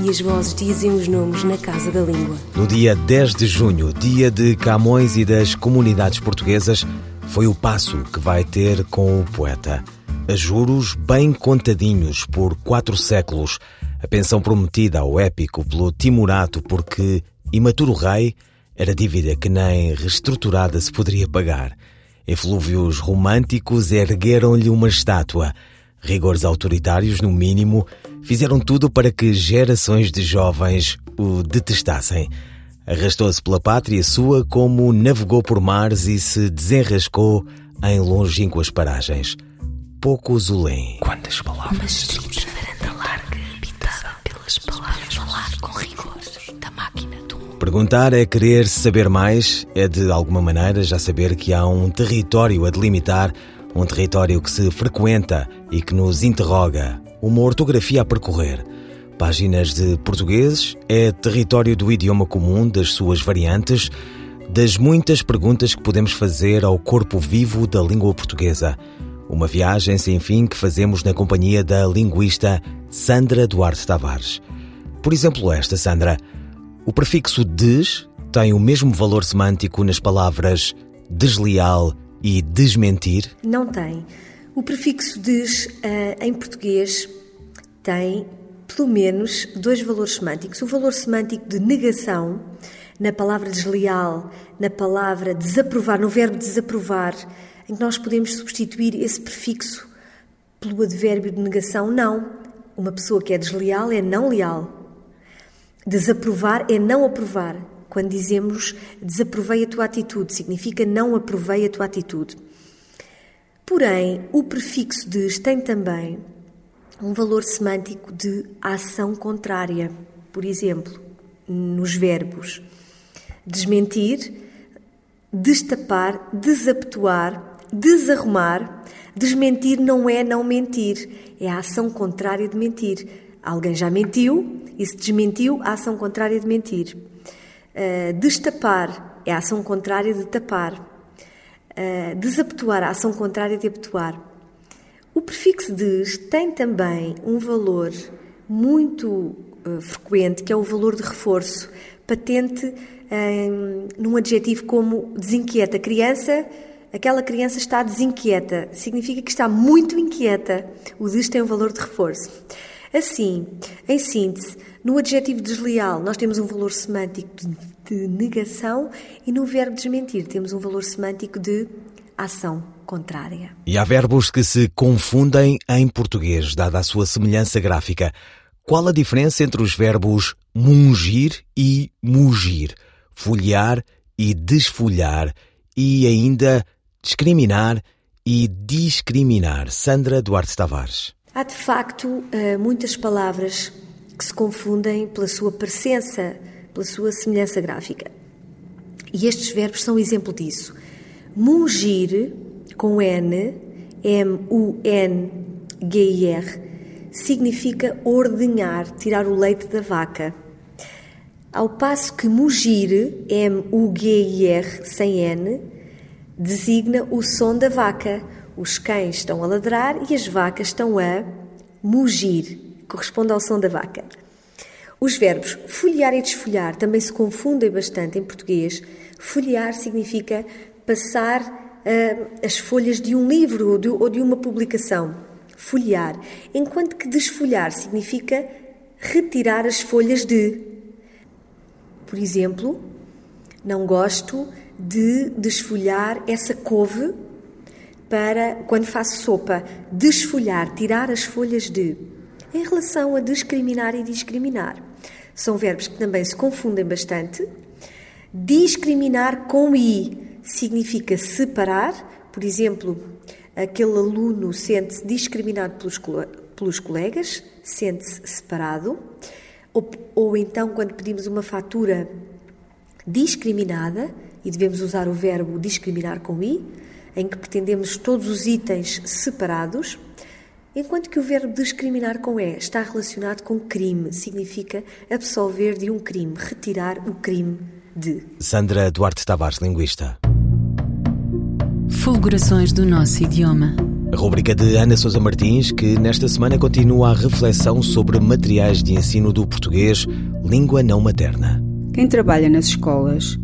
e as vozes dizem os nomes na Casa da Língua. No dia 10 de junho, dia de Camões e das comunidades portuguesas, foi o passo que vai ter com o poeta. A juros bem contadinhos por quatro séculos, a pensão prometida ao épico pelo Timorato porque imaturo rei era dívida que nem reestruturada se poderia pagar. Eflúvios românticos ergueram-lhe uma estátua. Rigores autoritários, no mínimo, fizeram tudo para que gerações de jovens o detestassem. Arrastou-se pela pátria sua como navegou por mares e se desenrascou em longínquas paragens. Poucos o leem. Quantas palavras varanda larga, habitada pelas palavras. Falar com rigor da máquina do mundo. Perguntar é querer saber mais, é de alguma maneira já saber que há um território a delimitar, um território que se frequenta e que nos interroga, uma ortografia a percorrer. Páginas de português é território do idioma comum, das suas variantes, das muitas perguntas que podemos fazer ao corpo vivo da língua portuguesa. Uma viagem sem fim que fazemos na companhia da linguista Sandra Duarte Tavares. Por exemplo, esta, Sandra. O prefixo des tem o mesmo valor semântico nas palavras desleal e desmentir? Não tem. O prefixo des eh, em português tem pelo menos dois valores semânticos. O valor semântico de negação, na palavra desleal, na palavra desaprovar, no verbo desaprovar, em que nós podemos substituir esse prefixo pelo advérbio de negação, não. Uma pessoa que é desleal é não leal. Desaprovar é não aprovar. Quando dizemos desaprovei a tua atitude, significa não aprovei a tua atitude. Porém, o prefixo des tem também um valor semântico de ação contrária. Por exemplo, nos verbos desmentir, destapar, desapetuar, desarrumar. Desmentir não é não mentir, é a ação contrária de mentir. Alguém já mentiu e se desmentiu, a ação contrária de mentir. Uh, destapar é a ação contrária de tapar. Uh, desapetuar, a ação contrária de apetuar. O prefixo des tem também um valor muito uh, frequente, que é o valor de reforço, patente um, num adjetivo como desinquieta. Criança, aquela criança está desinquieta, significa que está muito inquieta. O des tem um valor de reforço. Assim, em síntese, no adjetivo desleal nós temos um valor semântico de, negação e no verbo desmentir temos um valor semântico de ação contrária. E há verbos que se confundem em português, dada a sua semelhança gráfica. Qual a diferença entre os verbos mungir e mugir, folhear e desfolhar e ainda discriminar e discriminar? Sandra Duarte Tavares. Há de facto eh, muitas palavras que se confundem pela sua presença, pela sua semelhança gráfica. E estes verbos são exemplo disso. Mungir, com N, M-U-N-G-I-R, significa ordenhar, tirar o leite da vaca. Ao passo que mugir, M-U-G-I-R, sem N, designa o som da vaca. Os cães estão a ladrar e as vacas estão a mugir, corresponde ao som da vaca. Os verbos folhear e desfolhar também se confundem bastante em português. Folhear significa passar uh, as folhas de um livro ou de, ou de uma publicação. Folhear. Enquanto que desfolhar significa retirar as folhas de. Por exemplo, não gosto de desfolhar essa couve para quando faço sopa. Desfolhar, tirar as folhas de. Em relação a discriminar e discriminar, são verbos que também se confundem bastante. Discriminar com i significa separar, por exemplo, aquele aluno sente-se discriminado pelos, pelos colegas, sente-se separado, ou, ou então quando pedimos uma fatura discriminada, e devemos usar o verbo discriminar com i, em que pretendemos todos os itens separados, enquanto que o verbo discriminar com e está relacionado com crime, significa absolver de um crime, retirar o crime de. Sandra Duarte Tavares, linguista. Fulgurações do nosso idioma. A rubrica de Ana Sousa Martins, que nesta semana continua a reflexão sobre materiais de ensino do português, língua não materna. Quem trabalha nas escolas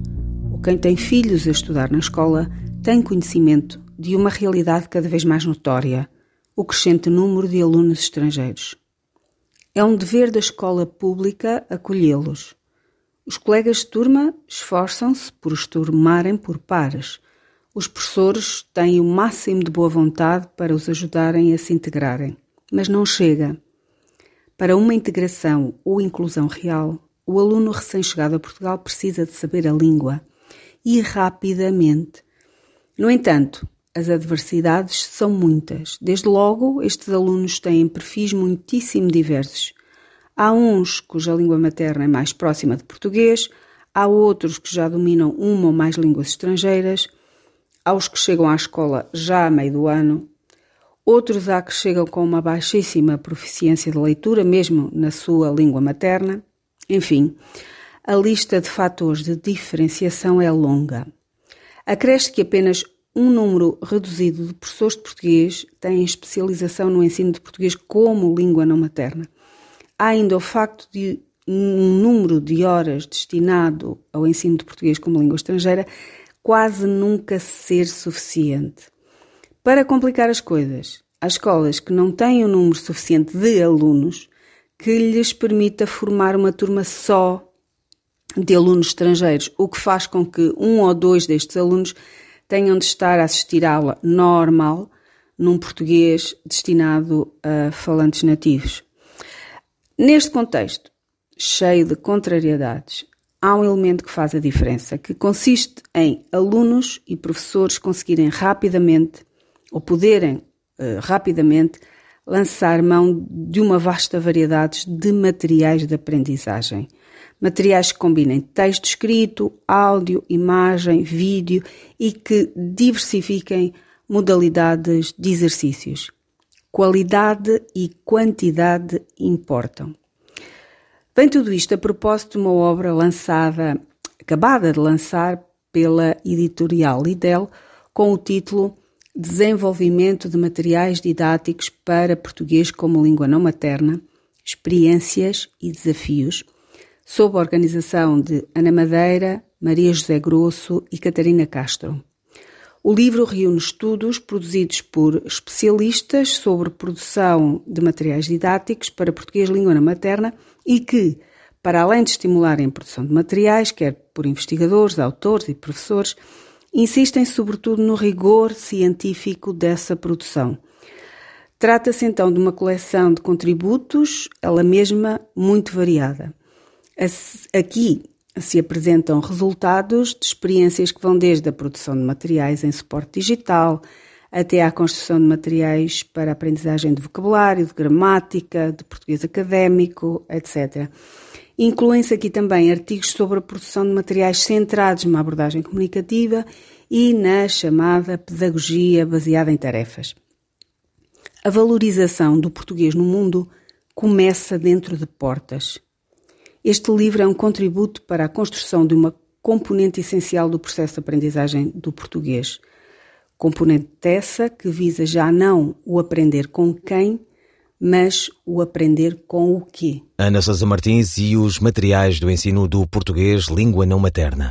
ou quem tem filhos a estudar na escola tem conhecimento de uma realidade cada vez mais notória: o crescente número de alunos estrangeiros. É um dever da escola pública acolhê-los. Os colegas de turma esforçam-se por os turmarem por pares os professores têm o máximo de boa vontade para os ajudarem a se integrarem, mas não chega. Para uma integração ou inclusão real, o aluno recém-chegado a Portugal precisa de saber a língua e rapidamente. No entanto, as adversidades são muitas. Desde logo, estes alunos têm perfis muitíssimo diversos. Há uns cuja língua materna é mais próxima de português, há outros que já dominam uma ou mais línguas estrangeiras aos que chegam à escola já a meio do ano, outros há que chegam com uma baixíssima proficiência de leitura, mesmo na sua língua materna. Enfim, a lista de fatores de diferenciação é longa. Acresce que apenas um número reduzido de professores de português têm especialização no ensino de português como língua não materna. Há ainda o facto de um número de horas destinado ao ensino de português como língua estrangeira quase nunca ser suficiente. Para complicar as coisas, há escolas que não têm um número suficiente de alunos que lhes permita formar uma turma só de alunos estrangeiros, o que faz com que um ou dois destes alunos tenham de estar a assistir à aula normal num português destinado a falantes nativos. Neste contexto, cheio de contrariedades, há um elemento que faz a diferença, que consiste em alunos e professores conseguirem rapidamente ou poderem uh, rapidamente lançar mão de uma vasta variedade de materiais de aprendizagem. Materiais que combinem texto escrito, áudio, imagem, vídeo e que diversifiquem modalidades de exercícios. Qualidade e quantidade importam. Vem tudo isto a propósito de uma obra lançada, acabada de lançar pela editorial Lidl, com o título Desenvolvimento de Materiais Didáticos para Português como Língua Não Materna, Experiências e Desafios, sob a organização de Ana Madeira, Maria José Grosso e Catarina Castro. O livro reúne estudos produzidos por especialistas sobre produção de materiais didáticos para português língua na materna e que, para além de estimularem a produção de materiais, quer por investigadores, autores e professores, insistem sobretudo no rigor científico dessa produção. Trata-se então de uma coleção de contributos, ela mesma muito variada. Aqui se apresentam resultados de experiências que vão desde a produção de materiais em suporte digital até à construção de materiais para aprendizagem de vocabulário, de gramática, de português académico, etc. Incluem-se aqui também artigos sobre a produção de materiais centrados numa abordagem comunicativa e na chamada pedagogia baseada em tarefas. A valorização do português no mundo começa dentro de portas este livro é um contributo para a construção de uma componente essencial do processo de aprendizagem do português. Componente essa que visa já não o aprender com quem, mas o aprender com o quê. Ana Sousa Martins e os materiais do ensino do português língua não materna.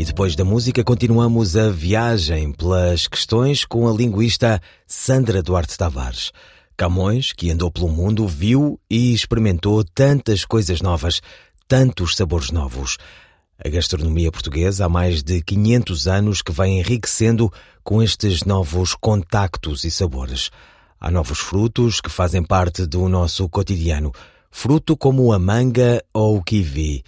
E depois da música continuamos a viagem pelas questões com a linguista Sandra Duarte Tavares. Camões, que andou pelo mundo, viu e experimentou tantas coisas novas, tantos sabores novos. A gastronomia portuguesa há mais de 500 anos que vem enriquecendo com estes novos contactos e sabores. Há novos frutos que fazem parte do nosso cotidiano. Fruto como a manga ou o kiwi.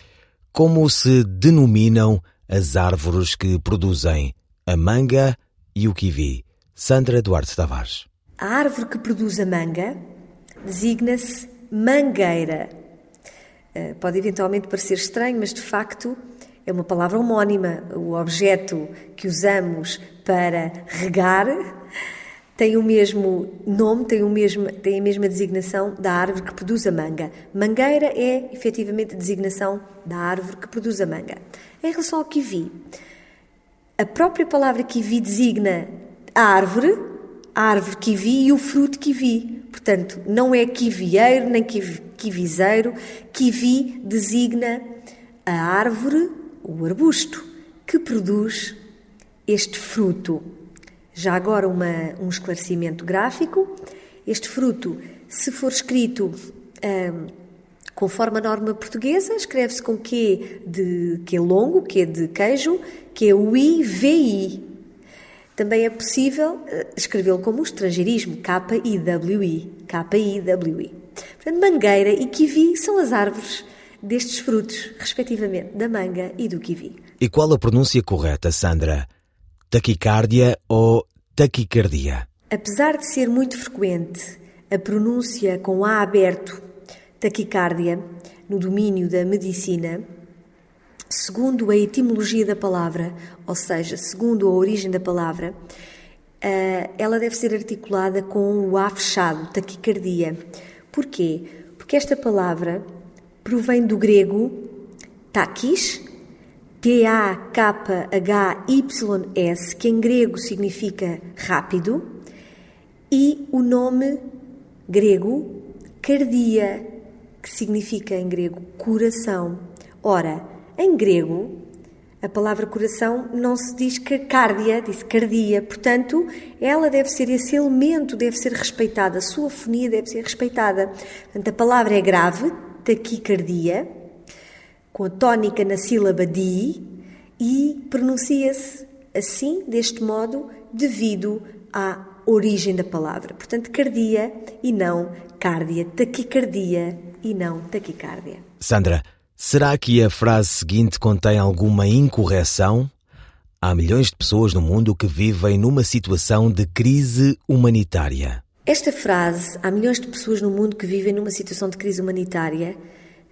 Como se denominam as árvores que produzem a manga e o kiwi? Sandra Duarte Tavares. A árvore que produz a manga designa-se mangueira. Eh, pode eventualmente parecer estranho, mas de facto é uma palavra homónima. O objeto que usamos para regar tem o mesmo nome, tem, o mesmo, tem a mesma designação da árvore que produz a manga. Mangueira é, efetivamente, a designação da árvore que produz a manga. Em relação ao kiwi, a própria palavra kiwi designa a árvore, a árvore kiwi e o fruto kiwi. Portanto, não é kiwieiro nem kiwizeiro. Kiwi designa a árvore, o arbusto, que produz este fruto. Já agora uma, um esclarecimento gráfico. Este fruto, se for escrito um, conforme a norma portuguesa, escreve-se com Q de Q longo, Q de queijo, que é o I-V-I. Também é possível uh, escrevê-lo como estrangeirismo, K-I-W-I. K-I-W-I. Portanto, mangueira e kiwi são as árvores destes frutos, respectivamente, da manga e do kiwi. E qual a pronúncia correta, Sandra? Taquicárdia ou taquicardia. Apesar de ser muito frequente a pronúncia com A aberto taquicardia no domínio da medicina, segundo a etimologia da palavra, ou seja, segundo a origem da palavra, eh, ela deve ser articulada com o A fechado, taquicardia. Porquê? Porque esta palavra provém do grego takis, T-A-K-H-Y-S, que em grego significa rápido, e o nome grego cardia, que significa em grego coração. Ora, em grego, a palavra coração não se diz cardia, diz cardia. Portanto, ela deve ser esse elemento, deve ser respeitada, a sua fonia deve ser respeitada. Portanto, a palavra é grave, taquicardia, com a tónica na sílaba di e pronuncia-se assim, deste modo, devido à origem da palavra. Portanto, cardia e não cárdia, taquicardia e não taquicardia. Sandra, será que a frase seguinte contém alguma incorreção? Há milhões de pessoas no mundo que vivem numa situação de crise humanitária. Esta frase, há milhões de pessoas no mundo que vivem numa situação de crise humanitária,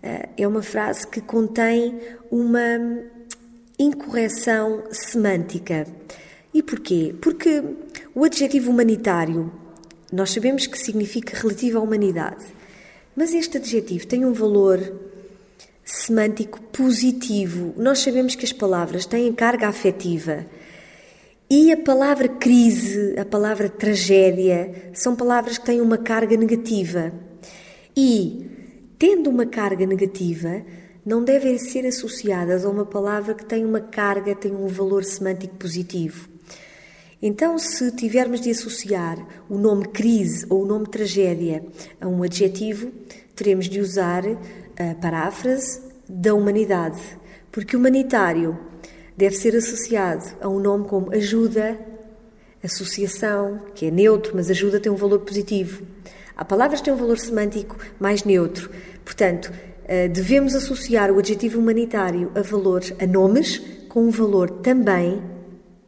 é uma frase que contém uma incorreção semântica. E porquê? Porque o adjetivo humanitário, nós sabemos que significa relativo à humanidade, mas este adjetivo tem um valor semântico positivo. Nós sabemos que as palavras têm carga afetiva. E a palavra crise, a palavra tragédia, são palavras que têm uma carga negativa. E, tendo uma carga negativa, não devem ser associadas a uma palavra que tem uma carga, tem um valor semântico positivo. Então, se tivermos de associar o nome crise ou o nome tragédia a um adjetivo, teremos de usar a paráfrase da humanidade, porque humanitário deve ser associado a um nome como ajuda, associação, que é neutro, mas ajuda tem um valor positivo. Há palavras que têm um valor semântico mais neutro. Portanto, eh, devemos associar o adjetivo humanitário a valores, a nomes, com um valor também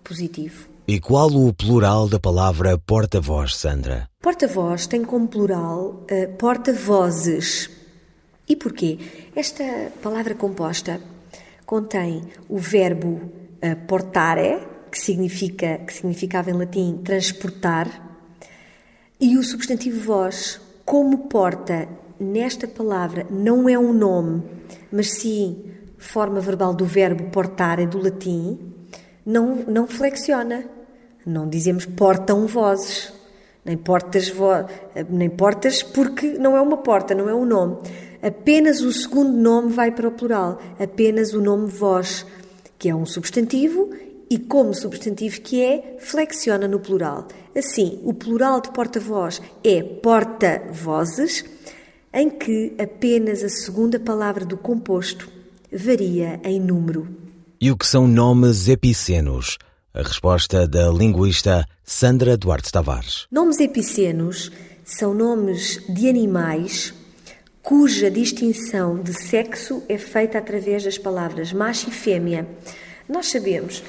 positivo. E qual o plural da palavra porta-voz, Sandra? Porta-voz tem como plural uh, porta-vozes. E porquê? Esta palavra composta contém o verbo uh, portare, que significa que significava em latim transportar, e o substantivo voz, como porta nesta palavra não é um nome, mas sim forma verbal do verbo portare do latim, não, não flexiona. Não dizemos portam vozes, nem portas, vo... nem portas porque não é uma porta, não é um nome. Apenas o segundo nome vai para o plural, apenas o nome voz, que é um substantivo e, como substantivo que é, flexiona no plural. Assim, o plural de porta-voz é porta-vozes, em que apenas a segunda palavra do composto varia em número. E o que são nomes epicenos? A resposta da linguista Sandra Duarte Tavares. Nomes epicenos são nomes de animais cuja distinção de sexo é feita através das palavras macho e fêmea. Nós sabemos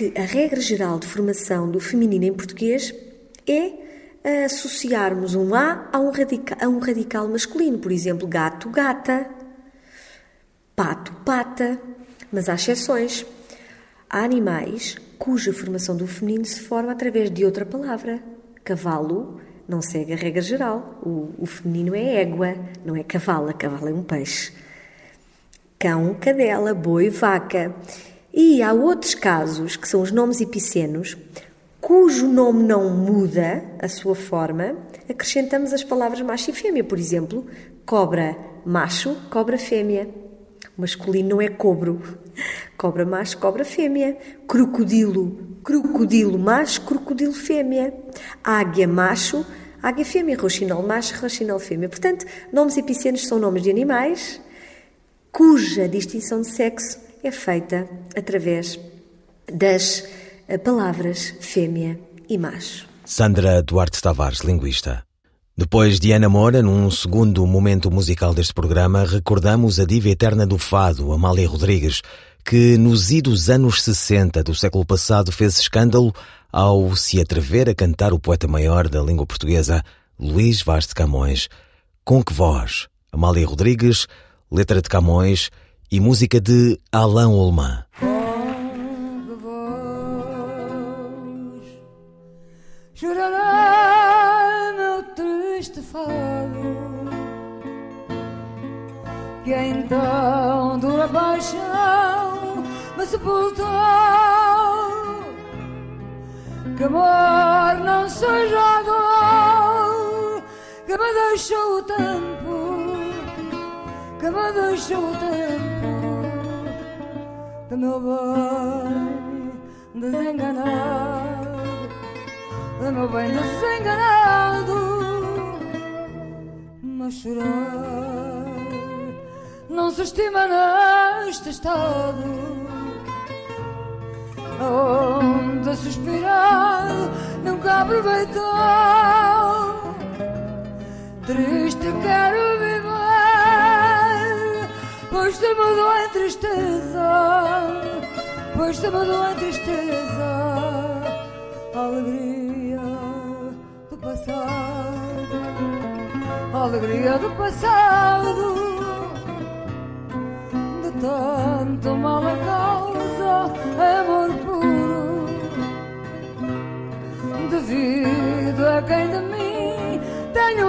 que a regra geral de formação do feminino em português é associarmos um A a um, radical, a um radical masculino, por exemplo, gato, gata, pato, pata. Mas há exceções. Há animais cuja formação do feminino se forma através de outra palavra. Cavalo não segue a regra geral. O, o feminino é égua, não é cavala. Cavalo é um peixe. Cão, cadela, boi, vaca. E há outros casos, que são os nomes epicenos, cujo nome não muda a sua forma, acrescentamos as palavras macho e fêmea. Por exemplo, cobra macho, cobra fêmea. O masculino não é cobro. Cobra macho, cobra fêmea. Crocodilo, crocodilo macho, crocodilo fêmea. Águia macho, águia fêmea. Roxinol macho, roxinol fêmea. Portanto, nomes epicenos são nomes de animais cuja distinção de sexo é feita através das eh, palavras fêmea e macho. Sandra Duarte Tavares, linguista. Depois de Ana Moura, num segundo momento musical deste programa, recordamos a diva eterna do fado, Amália Rodrigues, que nos idos anos 60 do século passado fez escândalo ao se atrever a cantar o poeta maior da língua portuguesa, Luís Vaz de Camões. Com que voz Amália Rodrigues, letra de Camões e música de Alain Olman. Chorará meu triste fado Que então dura paixão me sepultou Que amor não seja dor Que me deixou o tempo Que me deixou o tempo meu bem desenganado do meu bem desenganado, mas chorar não se estima neste estado. Onde suspirar nunca aproveitou. Triste quero te mudou em tristeza, pois te mudou em tristeza, alegria passado, alegria do passado, de tanto mal a causa, amor puro, devido a quem de mim tenho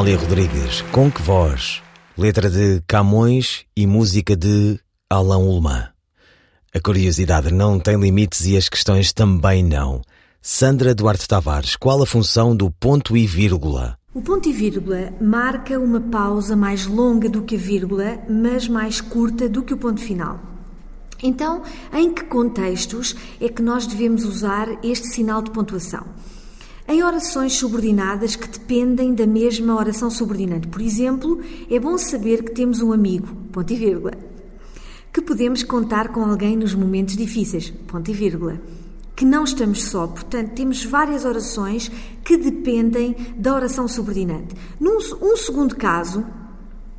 Amália Rodrigues, Com Que Voz? Letra de Camões e música de Alain Ullmann. A curiosidade não tem limites e as questões também não. Sandra Duarte Tavares, qual a função do ponto e vírgula? O ponto e vírgula marca uma pausa mais longa do que a vírgula, mas mais curta do que o ponto final. Então, em que contextos é que nós devemos usar este sinal de pontuação? Em orações subordinadas que dependem da mesma oração subordinante. Por exemplo, é bom saber que temos um amigo, ponto e vírgula. Que podemos contar com alguém nos momentos difíceis, ponto e vírgula. Que não estamos só, portanto, temos várias orações que dependem da oração subordinante. Num um segundo caso,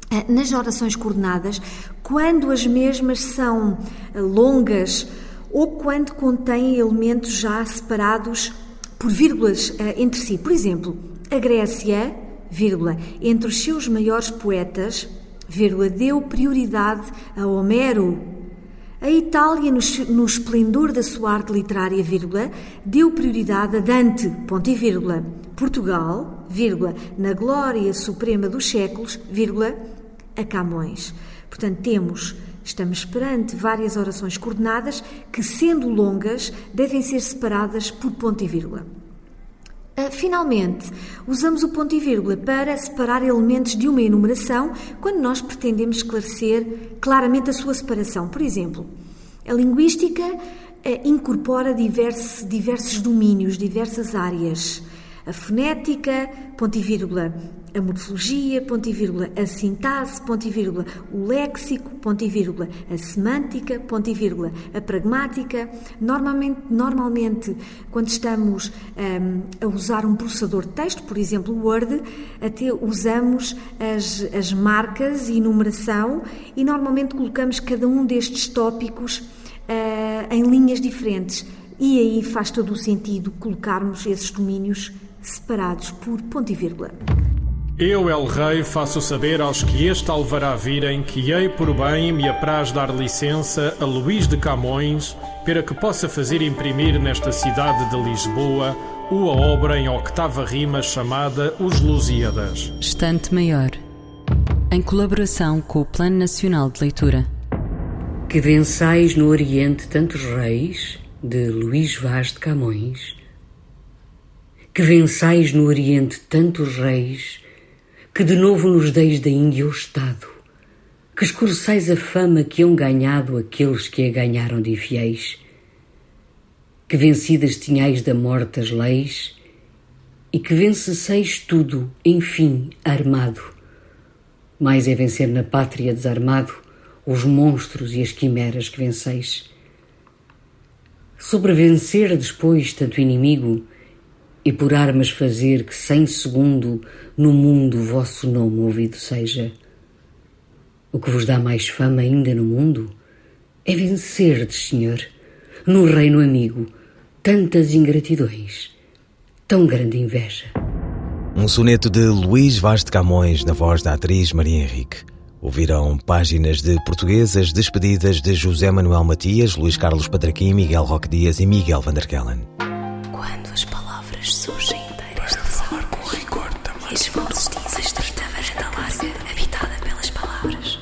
eh, nas orações coordenadas, quando as mesmas são eh, longas ou quando contêm elementos já separados por vírgulas eh, entre si. Por exemplo, a Grécia, vírgula, entre os seus maiores poetas, vírgula, deu prioridade a Homero. A Itália, no, no esplendor da sua arte literária, vírgula, deu prioridade a Dante, ponto e vírgula. Portugal, vírgula, na glória suprema dos séculos, vírgula, a Camões. Portanto, temos Estamos perante várias orações coordenadas que, sendo longas, devem ser separadas por ponto e vírgula. Ah, finalmente, usamos o ponto e vírgula para separar elementos de uma enumeração quando nós pretendemos esclarecer claramente a sua separação. Por exemplo, a linguística ah, incorpora diversos, diversos domínios, diversas áreas. A fonética, ponto e vírgula, a morfologia, ponto e vírgula, a sintase, ponto e vírgula, o léxico, ponto e vírgula, a semântica, ponto e vírgula, a pragmática. Normalmente, normalmente quando estamos um, a usar um processador de texto, por exemplo, o Word, até usamos as, as marcas e numeração e normalmente colocamos cada um destes tópicos uh, em linhas diferentes. E aí faz todo o sentido colocarmos esses domínios separados por ponto e vírgula. Eu, El Rei, faço saber aos que este alvará virem que hei por bem me apraz dar licença a Luís de Camões para que possa fazer imprimir nesta cidade de Lisboa uma obra em octava rima chamada Os Lusíadas. Estante Maior. Em colaboração com o Plano Nacional de Leitura. Que vençais no Oriente tantos reis, de Luís Vaz de Camões. Que vençais no Oriente tantos reis, que de novo nos deis da Índia o Estado. Que escureçais a fama que hão ganhado aqueles que a ganharam de fiéis. Que vencidas tinhais da morte as leis, e que vencesseis tudo, enfim, armado. Mais é vencer na pátria desarmado os monstros e as quimeras que venceis. Sobrevencer depois tanto inimigo e por armas fazer que sem segundo no mundo vosso nome ouvido seja. O que vos dá mais fama ainda no mundo é vencerdes, Senhor, no reino amigo, tantas ingratidões, tão grande inveja. Um soneto de Luís Vaz de Camões na voz da atriz Maria Henrique. Ouviram páginas de portuguesas despedidas de José Manuel Matias, Luís Carlos Patraquim, Miguel Roque Dias e Miguel Vanderkellen.